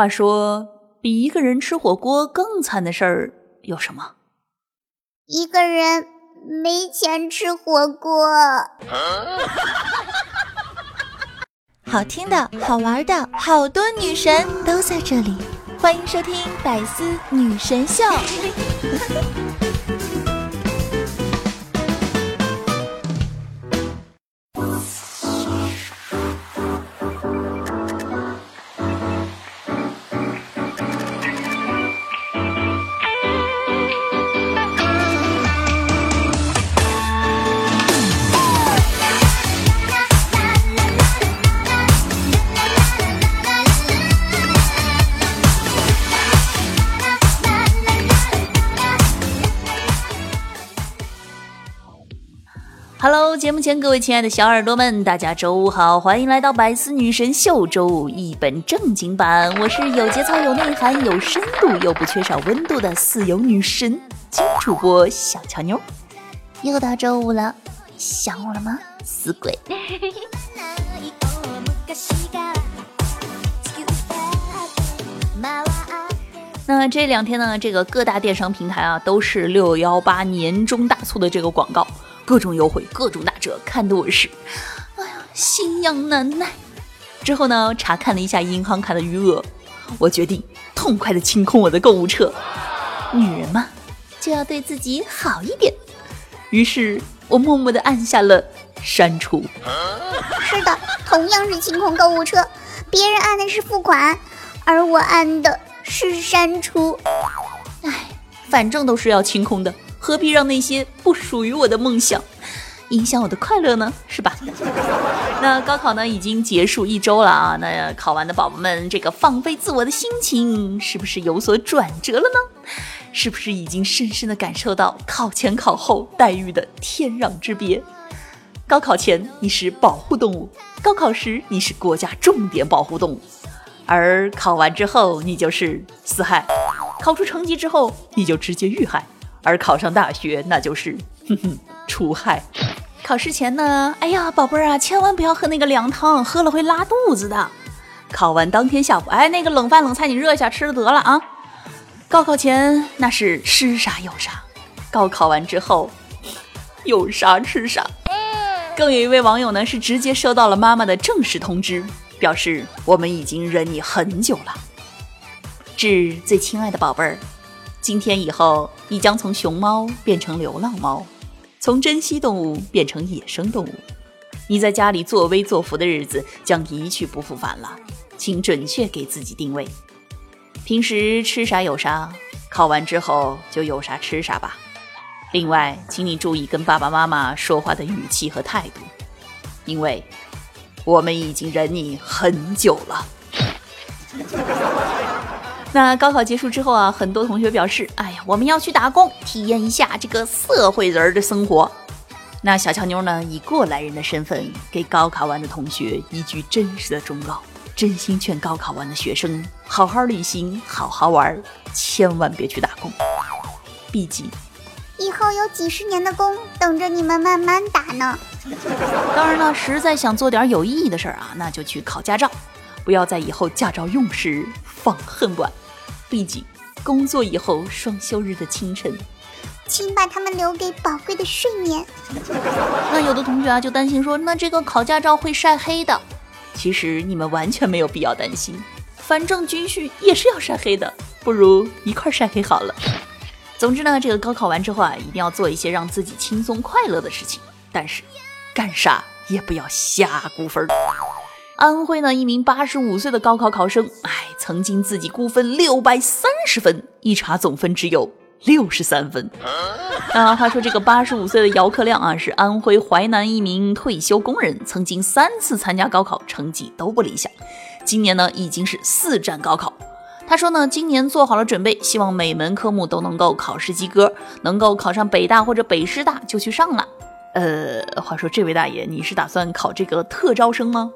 话说，比一个人吃火锅更惨的事儿有什么？一个人没钱吃火锅。好听的、好玩的，好多女神都在这里，欢迎收听《百思女神秀》。Hello，节目前各位亲爱的小耳朵们，大家周五好，欢迎来到百思女神秀周五一本正经版。我是有节操、有内涵、有深度又不缺少温度的四有女神金主播小乔妞。又到周五了，想我了吗，死鬼？那这两天呢，这个各大电商平台啊，都是六幺八年终大促的这个广告。各种优惠，各种打折，看得我是，哎呀，心痒难耐。之后呢，查看了一下银行卡的余额，我决定痛快的清空我的购物车。女人嘛，就要对自己好一点。于是我默默的按下了删除。是的，同样是清空购物车，别人按的是付款，而我按的是删除。哎，反正都是要清空的。何必让那些不属于我的梦想影响我的快乐呢？是吧？那高考呢已经结束一周了啊，那考完的宝宝们，这个放飞自我的心情是不是有所转折了呢？是不是已经深深的感受到考前考后待遇的天壤之别？高考前你是保护动物，高考时你是国家重点保护动物，而考完之后你就是死海，考出成绩之后你就直接遇害。而考上大学，那就是哼 哼除害。考试前呢，哎呀，宝贝儿啊，千万不要喝那个凉汤，喝了会拉肚子的。考完当天下午，哎，那个冷饭冷菜你热一下吃了得了啊。高考前那是吃啥有啥，高考完之后有啥吃啥。更有一位网友呢，是直接收到了妈妈的正式通知，表示我们已经忍你很久了。致最亲爱的宝贝儿。今天以后，你将从熊猫变成流浪猫，从珍稀动物变成野生动物。你在家里作威作福的日子将一去不复返了，请准确给自己定位。平时吃啥有啥，考完之后就有啥吃啥吧。另外，请你注意跟爸爸妈妈说话的语气和态度，因为我们已经忍你很久了。那高考结束之后啊，很多同学表示，哎呀，我们要去打工，体验一下这个社会人的生活。那小乔妞呢，以过来人的身份，给高考完的同学一句真实的忠告：真心劝高考完的学生好好旅行，好好玩，千万别去打工。毕竟，以后有几十年的工等着你们慢慢打呢。当然了，实在想做点有意义的事儿啊，那就去考驾照，不要在以后驾照用时放恨晚。毕竟，工作以后双休日的清晨，请把他们留给宝贵的睡眠。那有的同学啊就担心说，那这个考驾照会晒黑的。其实你们完全没有必要担心，反正军训也是要晒黑的，不如一块晒黑好了。总之呢，这个高考完之后啊，一定要做一些让自己轻松快乐的事情，但是干啥也不要瞎估分。安徽呢，一名八十五岁的高考考生，哎，曾经自己估分六百三十分，一查总分只有六十三分。那话说这个八十五岁的姚克亮啊，是安徽淮南一名退休工人，曾经三次参加高考，成绩都不理想。今年呢，已经是四战高考。他说呢，今年做好了准备，希望每门科目都能够考试及格，能够考上北大或者北师大就去上了。呃，话说这位大爷，你是打算考这个特招生吗？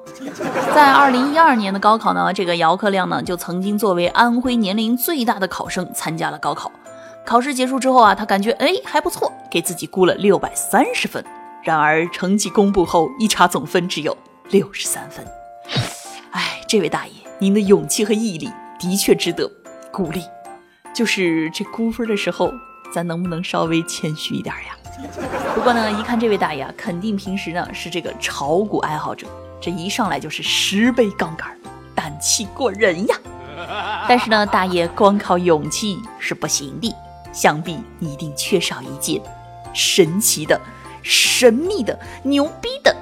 在二零一二年的高考呢，这个姚克亮呢就曾经作为安徽年龄最大的考生参加了高考。考试结束之后啊，他感觉哎还不错，给自己估了六百三十分。然而成绩公布后一查，总分只有六十三分。哎，这位大爷，您的勇气和毅力的确值得鼓励。就是这估分的时候，咱能不能稍微谦虚一点呀？不过呢，一看这位大爷啊，肯定平时呢是这个炒股爱好者，这一上来就是十倍杠杆，胆气过人呀。但是呢，大爷光靠勇气是不行的，想必你一定缺少一件神奇的、神秘的、牛逼的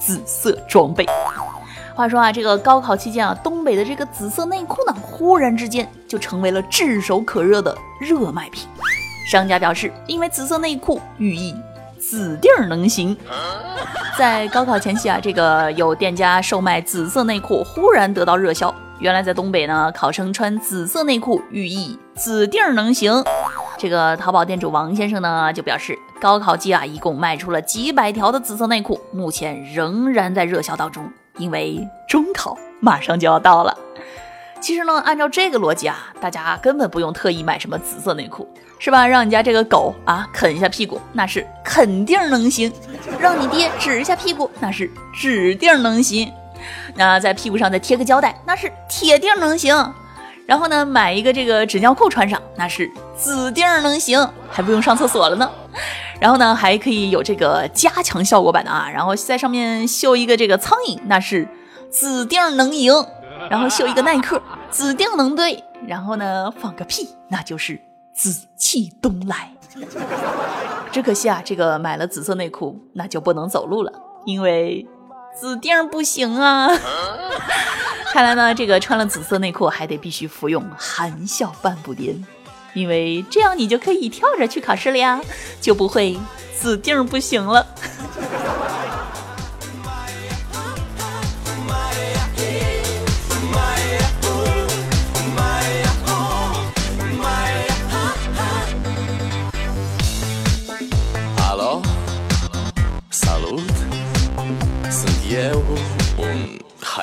紫色装备。话说啊，这个高考期间啊，东北的这个紫色内裤呢，忽然之间就成为了炙手可热的热卖品。商家表示，因为紫色内裤寓意紫地儿能行。在高考前夕啊，这个有店家售卖紫色内裤，忽然得到热销。原来在东北呢，考生穿紫色内裤寓意紫地儿能行。这个淘宝店主王先生呢，就表示，高考季啊，一共卖出了几百条的紫色内裤，目前仍然在热销当中。因为中考马上就要到了，其实呢，按照这个逻辑啊，大家根本不用特意买什么紫色内裤，是吧？让你家这个狗啊啃一下屁股，那是肯定能行；让你爹指一下屁股，那是指定能行；那在屁股上再贴个胶带，那是铁定能行。然后呢，买一个这个纸尿裤穿上，那是指定能行，还不用上厕所了呢。然后呢，还可以有这个加强效果版的啊，然后在上面绣一个这个苍蝇，那是指定能赢；然后绣一个耐克，指定能对；然后呢，放个屁，那就是紫气东来。只可惜啊，这个买了紫色内裤，那就不能走路了，因为指定不行啊。看来呢，这个穿了紫色内裤还得必须服用含笑半步癫。因为这样你就可以跳着去考试了呀，就不会死定不行了。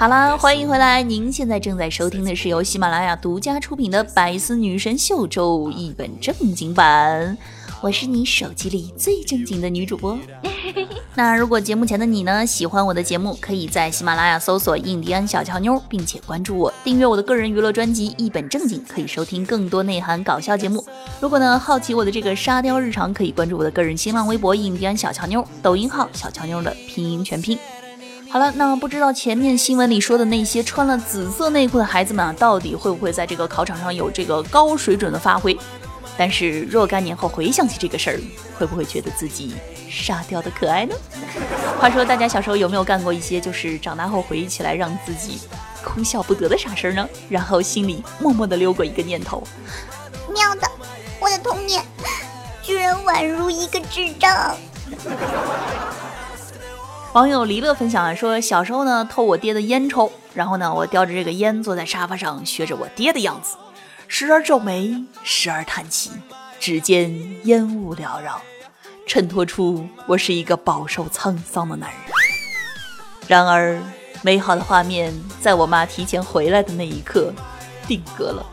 好啦，欢迎回来！您现在正在收听的是由喜马拉雅独家出品的《百思女神秀周》一本正经版，我是你手机里最正经的女主播。那如果节目前的你呢，喜欢我的节目，可以在喜马拉雅搜索“印第安小乔妞”，并且关注我，订阅我的个人娱乐专辑《一本正经》，可以收听更多内涵搞笑节目。如果呢好奇我的这个沙雕日常，可以关注我的个人新浪微博“印第安小乔妞”，抖音号“小乔妞”的拼音全拼。好了，那不知道前面新闻里说的那些穿了紫色内裤的孩子们啊，到底会不会在这个考场上有这个高水准的发挥？但是若干年后回想起这个事儿，会不会觉得自己沙雕的可爱呢？话说，大家小时候有没有干过一些就是长大后回忆起来让自己哭笑不得的傻事儿呢？然后心里默默的溜过一个念头：喵的，我的童年居然宛如一个智障。网友黎乐分享啊，说小时候呢偷我爹的烟抽，然后呢我叼着这个烟坐在沙发上学着我爹的样子，时而皱眉，时而叹气，指尖烟雾缭绕，衬托出我是一个饱受沧桑的男人。然而，美好的画面在我妈提前回来的那一刻定格了。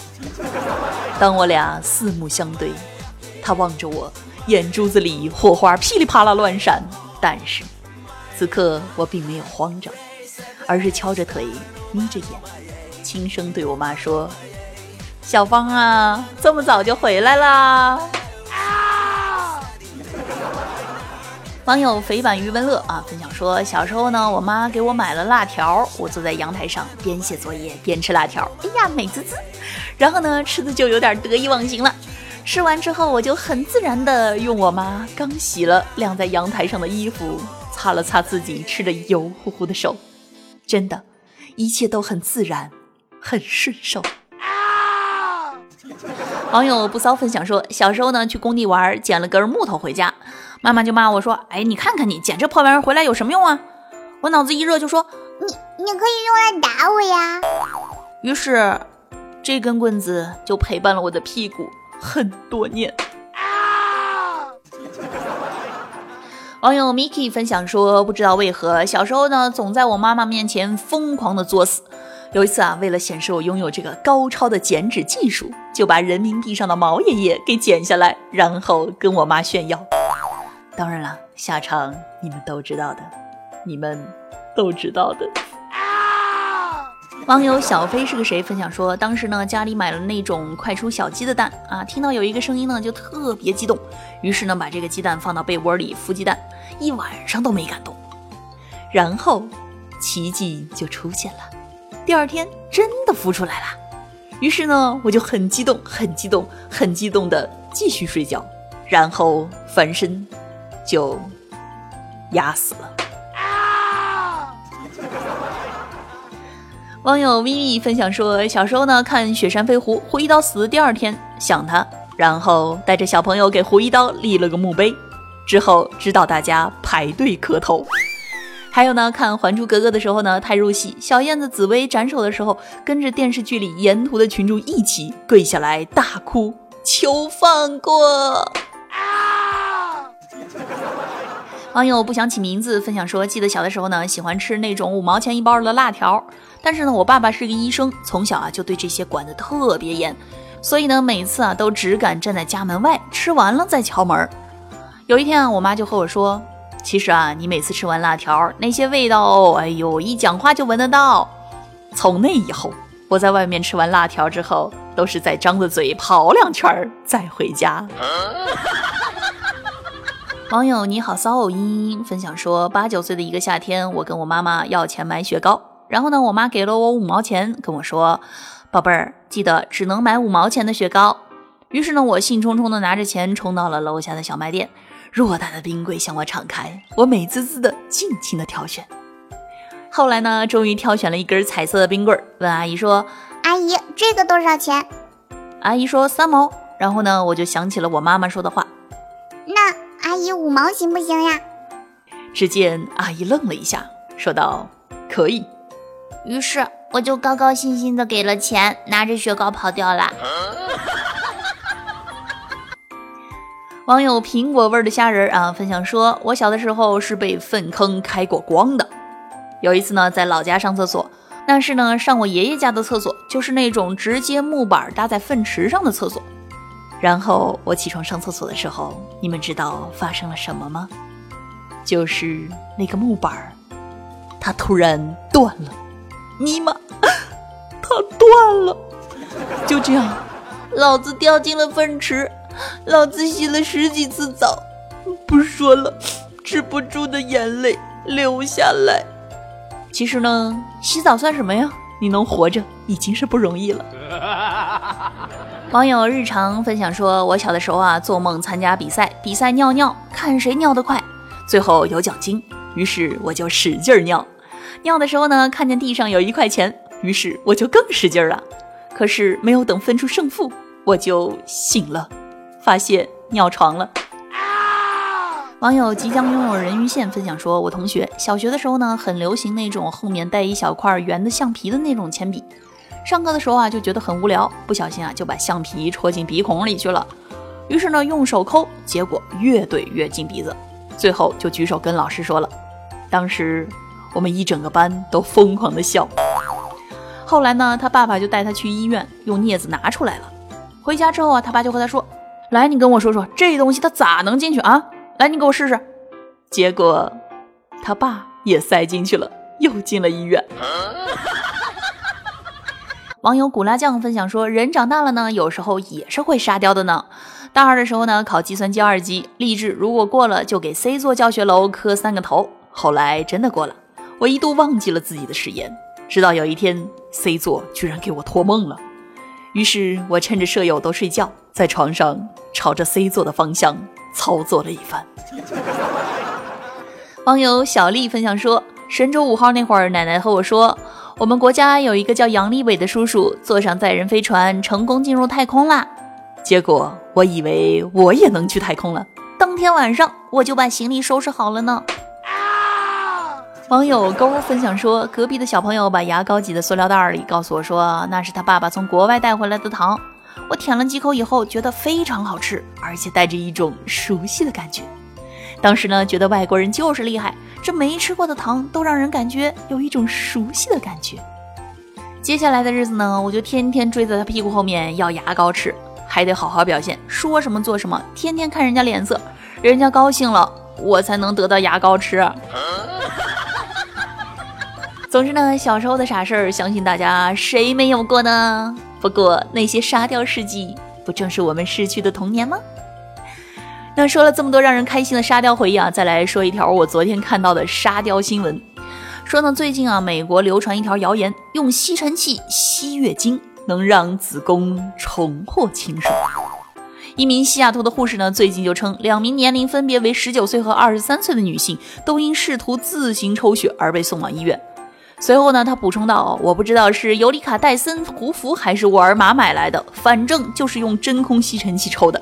当我俩四目相对，她望着我，眼珠子里火花噼里啪啦乱闪，但是。此刻我并没有慌张，而是敲着腿，眯着眼，轻声对我妈说：“小芳啊，这么早就回来啦！”网友肥版余文乐啊分享说，小时候呢，我妈给我买了辣条，我坐在阳台上边写作业边吃辣条，哎呀美滋滋，然后呢吃的就有点得意忘形了。吃完之后，我就很自然的用我妈刚洗了晾在阳台上的衣服擦了擦自己吃的油乎乎的手，真的，一切都很自然，很顺手。网友不骚分享说，小时候呢去工地玩，捡了根木头回家，妈妈就骂我说：“哎，你看看你捡这破玩意儿回来有什么用啊？”我脑子一热就说：“你你可以用来打我呀。”于是，这根棍子就陪伴了我的屁股很多年。网友 Miki 分享说，不知道为何小时候呢，总在我妈妈面前疯狂的作死。有一次啊，为了显示我拥有这个高超的剪纸技术，就把人民币上的毛爷爷给剪下来，然后跟我妈炫耀。当然了，下场你们都知道的，你们都知道的。网友小飞是个谁分享说，当时呢家里买了那种快出小鸡的蛋啊，听到有一个声音呢就特别激动，于是呢把这个鸡蛋放到被窝里孵鸡蛋，一晚上都没敢动，然后奇迹就出现了，第二天真的孵出来了，于是呢我就很激动，很激动，很激动的继续睡觉，然后翻身就压死了。网友咪咪分享说，小时候呢看《雪山飞狐》，胡一刀死第二天想他，然后带着小朋友给胡一刀立了个墓碑，之后指导大家排队磕头。还有呢，看《还珠格格》的时候呢太入戏，小燕子紫薇斩首的时候，跟着电视剧里沿途的群众一起跪下来大哭，求放过。啊网友不想起名字分享说，记得小的时候呢，喜欢吃那种五毛钱一包的辣条，但是呢，我爸爸是个医生，从小啊就对这些管得特别严，所以呢，每次啊都只敢站在家门外，吃完了再敲门。有一天啊，我妈就和我说，其实啊，你每次吃完辣条，那些味道哦，哎呦，一讲话就闻得到。从那以后，我在外面吃完辣条之后，都是在张着嘴跑两圈再回家。网友你好骚偶音音分享说，八九岁的一个夏天，我跟我妈妈要钱买雪糕，然后呢，我妈给了我五毛钱，跟我说：“宝贝儿，记得只能买五毛钱的雪糕。”于是呢，我兴冲冲的拿着钱冲到了楼下的小卖店，偌大的冰柜向我敞开，我美滋滋的尽情的挑选。后来呢，终于挑选了一根彩色的冰棍，问阿姨说：“阿姨，这个多少钱？”阿姨说：“三毛。”然后呢，我就想起了我妈妈说的话。那阿姨五毛行不行呀？只见阿姨愣了一下，说道：“可以。”于是我就高高兴兴的给了钱，拿着雪糕跑掉了。网友苹果味的虾仁啊分享说：“我小的时候是被粪坑开过光的。有一次呢，在老家上厕所，但是呢，上我爷爷家的厕所就是那种直接木板搭在粪池上的厕所。”然后我起床上厕所的时候，你们知道发生了什么吗？就是那个木板，它突然断了，尼玛，它断了！就这样，老子掉进了粪池，老子洗了十几次澡，不说了，止不住的眼泪流下来。其实呢，洗澡算什么呀？你能活着已经是不容易了。网友日常分享说：“我小的时候啊，做梦参加比赛，比赛尿尿，看谁尿得快，最后有奖金。于是我就使劲尿。尿的时候呢，看见地上有一块钱，于是我就更使劲了。可是没有等分出胜负，我就醒了，发现尿床了。”网友即将拥有人鱼线分享说：“我同学小学的时候呢，很流行那种后面带一小块圆的橡皮的那种铅笔。”上课的时候啊，就觉得很无聊，不小心啊就把橡皮戳进鼻孔里去了。于是呢，用手抠，结果越怼越进鼻子，最后就举手跟老师说了。当时我们一整个班都疯狂的笑。后来呢，他爸爸就带他去医院，用镊子拿出来了。回家之后啊，他爸就和他说：“来，你跟我说说这东西它咋能进去啊？来，你给我试试。”结果他爸也塞进去了，又进了医院。网友古拉酱分享说：“人长大了呢，有时候也是会沙雕的呢。大二的时候呢，考计算机二级，励志如果过了就给 C 座教学楼磕三个头。后来真的过了，我一度忘记了自己的誓言，直到有一天 C 座居然给我托梦了。于是我趁着舍友都睡觉，在床上朝着 C 座的方向操作了一番。网友小丽分享说，神舟五号那会儿，奶奶和我说，我们国家有一个叫杨利伟的叔叔坐上载人飞船成功进入太空啦。结果我以为我也能去太空了，当天晚上我就把行李收拾好了呢。网友勾分享说，隔壁的小朋友把牙膏挤在塑料袋里，告诉我说那是他爸爸从国外带回来的糖。我舔了几口以后，觉得非常好吃，而且带着一种熟悉的感觉。当时呢，觉得外国人就是厉害，这没吃过的糖都让人感觉有一种熟悉的感觉。接下来的日子呢，我就天天追在他屁股后面要牙膏吃，还得好好表现，说什么做什么，天天看人家脸色，人家高兴了，我才能得到牙膏吃。总之呢，小时候的傻事儿，相信大家谁没有过呢？不过那些沙雕事迹，不正是我们逝去的童年吗？那说了这么多让人开心的沙雕回忆啊，再来说一条我昨天看到的沙雕新闻。说呢，最近啊，美国流传一条谣言，用吸尘器吸月经能让子宫重获清爽。一名西雅图的护士呢，最近就称，两名年龄分别为十九岁和二十三岁的女性，都因试图自行抽血而被送往医院。随后呢，他补充道：“我不知道是尤里卡·戴森胡服还是沃尔玛买来的，反正就是用真空吸尘器抽的。”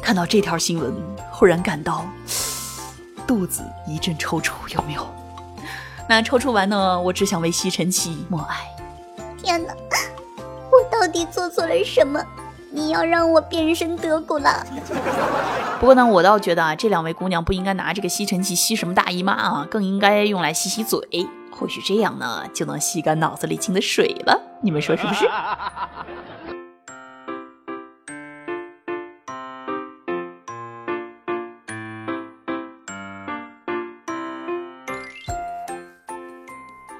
看到这条新闻，忽然感到肚子一阵抽搐，有没有？那抽搐完呢，我只想为吸尘器默哀。天哪，我到底做错了什么？你要让我变身德古拉？不过呢，我倒觉得啊，这两位姑娘不应该拿这个吸尘器吸什么大姨妈啊，更应该用来吸吸嘴。或许这样呢，就能吸干脑子里进的水了。你们说是不是？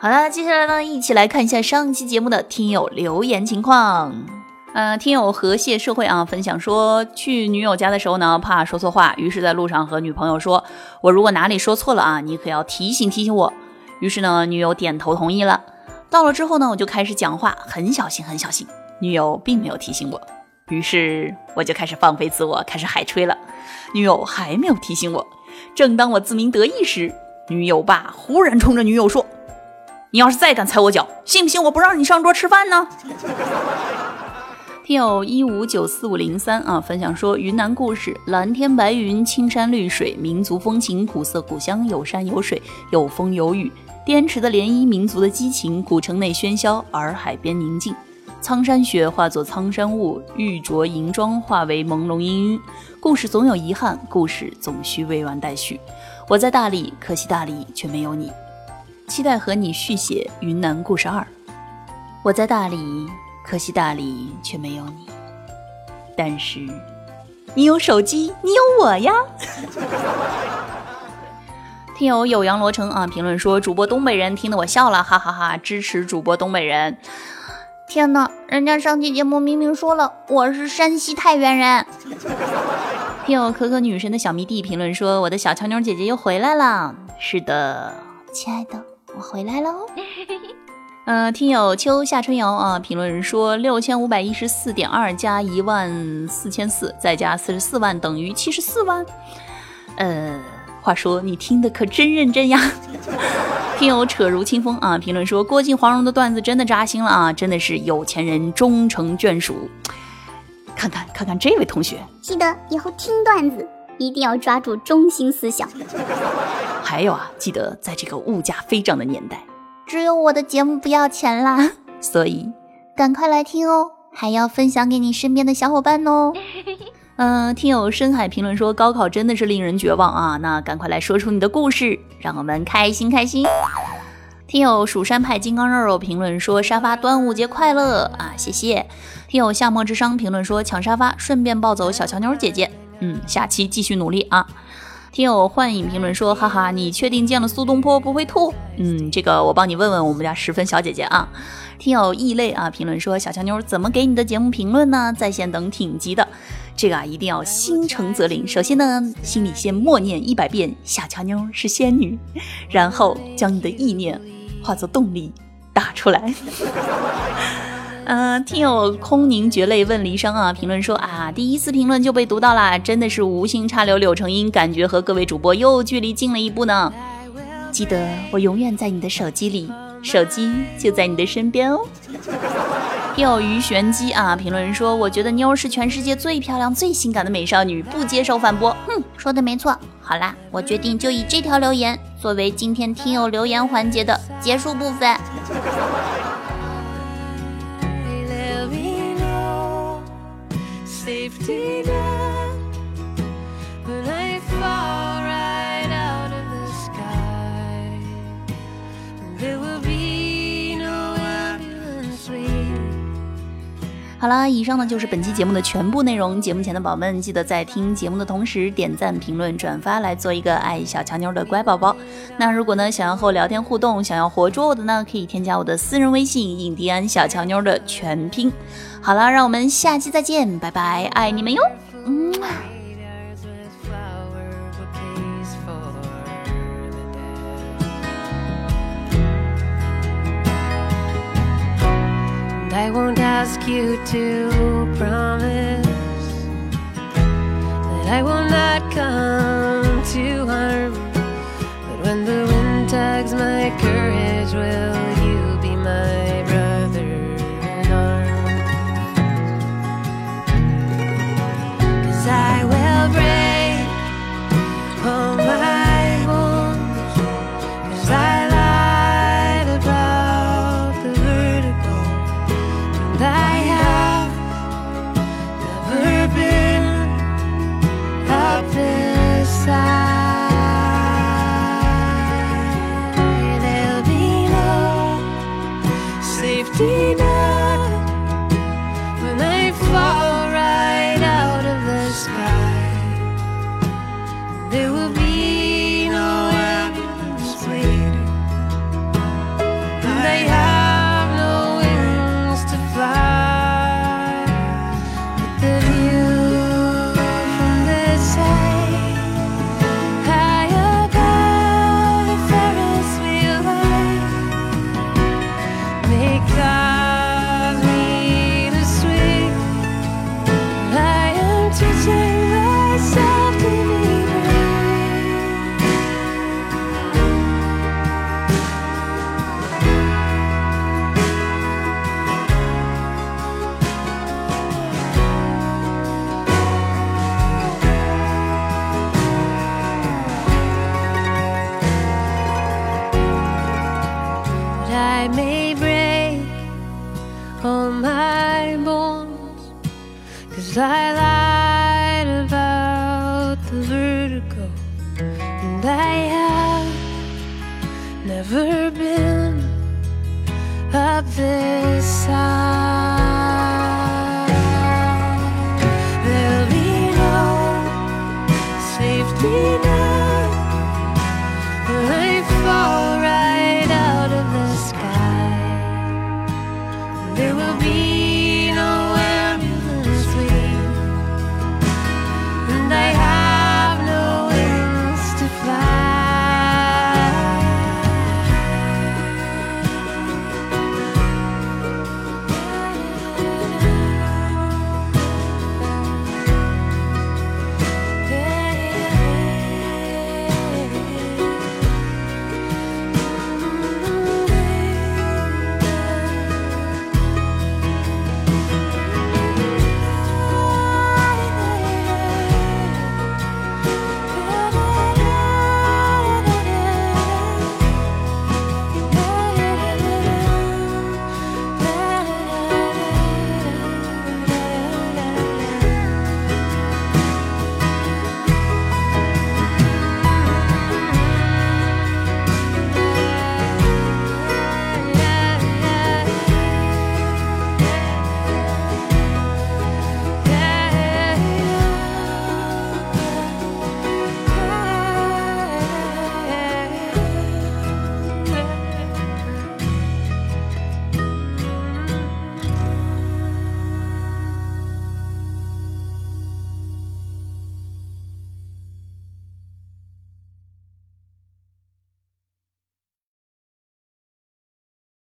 好了，接下来呢，一起来看一下上期节目的听友留言情况。呃，听友和谐社会啊，分享说，去女友家的时候呢，怕说错话，于是在路上和女朋友说：“我如果哪里说错了啊，你可要提醒提醒我。”于是呢，女友点头同意了。到了之后呢，我就开始讲话，很小心，很小心。女友并没有提醒我，于是我就开始放飞自我，开始海吹了。女友还没有提醒我。正当我自鸣得意时，女友爸忽然冲着女友说。你要是再敢踩我脚，信不信我不让你上桌吃饭呢？听友一五九四五零三啊，分享说云南故事：蓝天白云，青山绿水，民族风情，古色古香，有山有水，有风有雨。滇池的涟漪，民族的激情；古城内喧嚣，洱海边宁静。苍山雪化作苍山雾，玉镯银妆化为朦胧氤氲。故事总有遗憾，故事总需未完待续。我在大理，可惜大理却没有你。期待和你续写《云南故事二》。我在大理，可惜大理却没有你。但是，你有手机，你有我呀。听友有阳罗成啊，评论说主播东北人听得我笑了，哈哈哈！支持主播东北人。天哪，人家上期节目明明说了我是山西太原人。听友可可女神的小迷弟评论说我的小乔妞姐姐又回来了。是的，亲爱的。我回来喽，嗯，听友秋夏春瑶啊，评论说六千五百一十四点二加一万四千四，再加四十四万等于七十四万。呃，话说你听的可真认真呀。听友扯如清风啊，评论说郭靖黄蓉的段子真的扎心了啊，真的是有钱人终成眷属。看看看看这位同学，记得以后听段子一定要抓住中心思想。还有啊，记得在这个物价飞涨的年代，只有我的节目不要钱啦，所以赶快来听哦，还要分享给你身边的小伙伴哦。嗯，听友深海评论说高考真的是令人绝望啊，那赶快来说出你的故事，让我们开心开心。听友蜀山派金刚肉肉评论说沙发端午节快乐啊，谢谢。听友夏末之殇评论说抢沙发顺便抱走小乔妞姐姐，嗯，下期继续努力啊。听友幻影评论说：“哈哈，你确定见了苏东坡不会吐？嗯，这个我帮你问问我们家十分小姐姐啊。”听友异类啊评论说：“小强妞怎么给你的节目评论呢？在线等挺急的，这个啊一定要心诚则灵。首先呢，心里先默念一百遍小乔妞是仙女，然后将你的意念化作动力打出来。”嗯，听友空凝绝泪问离殇啊，评论说啊，第一次评论就被读到啦，真的是无心插柳柳成荫，感觉和各位主播又距离近了一步呢。记得我永远在你的手机里，手机就在你的身边哦。钓鱼玄机啊，评论人说，我觉得妞是全世界最漂亮、最性感的美少女，不接受反驳。哼，说的没错。好啦，我决定就以这条留言作为今天听友留言环节的结束部分。好了，以上呢就是本期节目的全部内容。节目前的宝宝们，记得在听节目的同时点赞、评论、转发，来做一个爱小乔妞的乖宝宝。那如果呢想要和我聊天互动，想要活捉我的呢，可以添加我的私人微信“印第安小乔妞”的全拼。好了，让我们下期再见，拜拜，爱你们哟。嗯。Ask you to promise that I will not come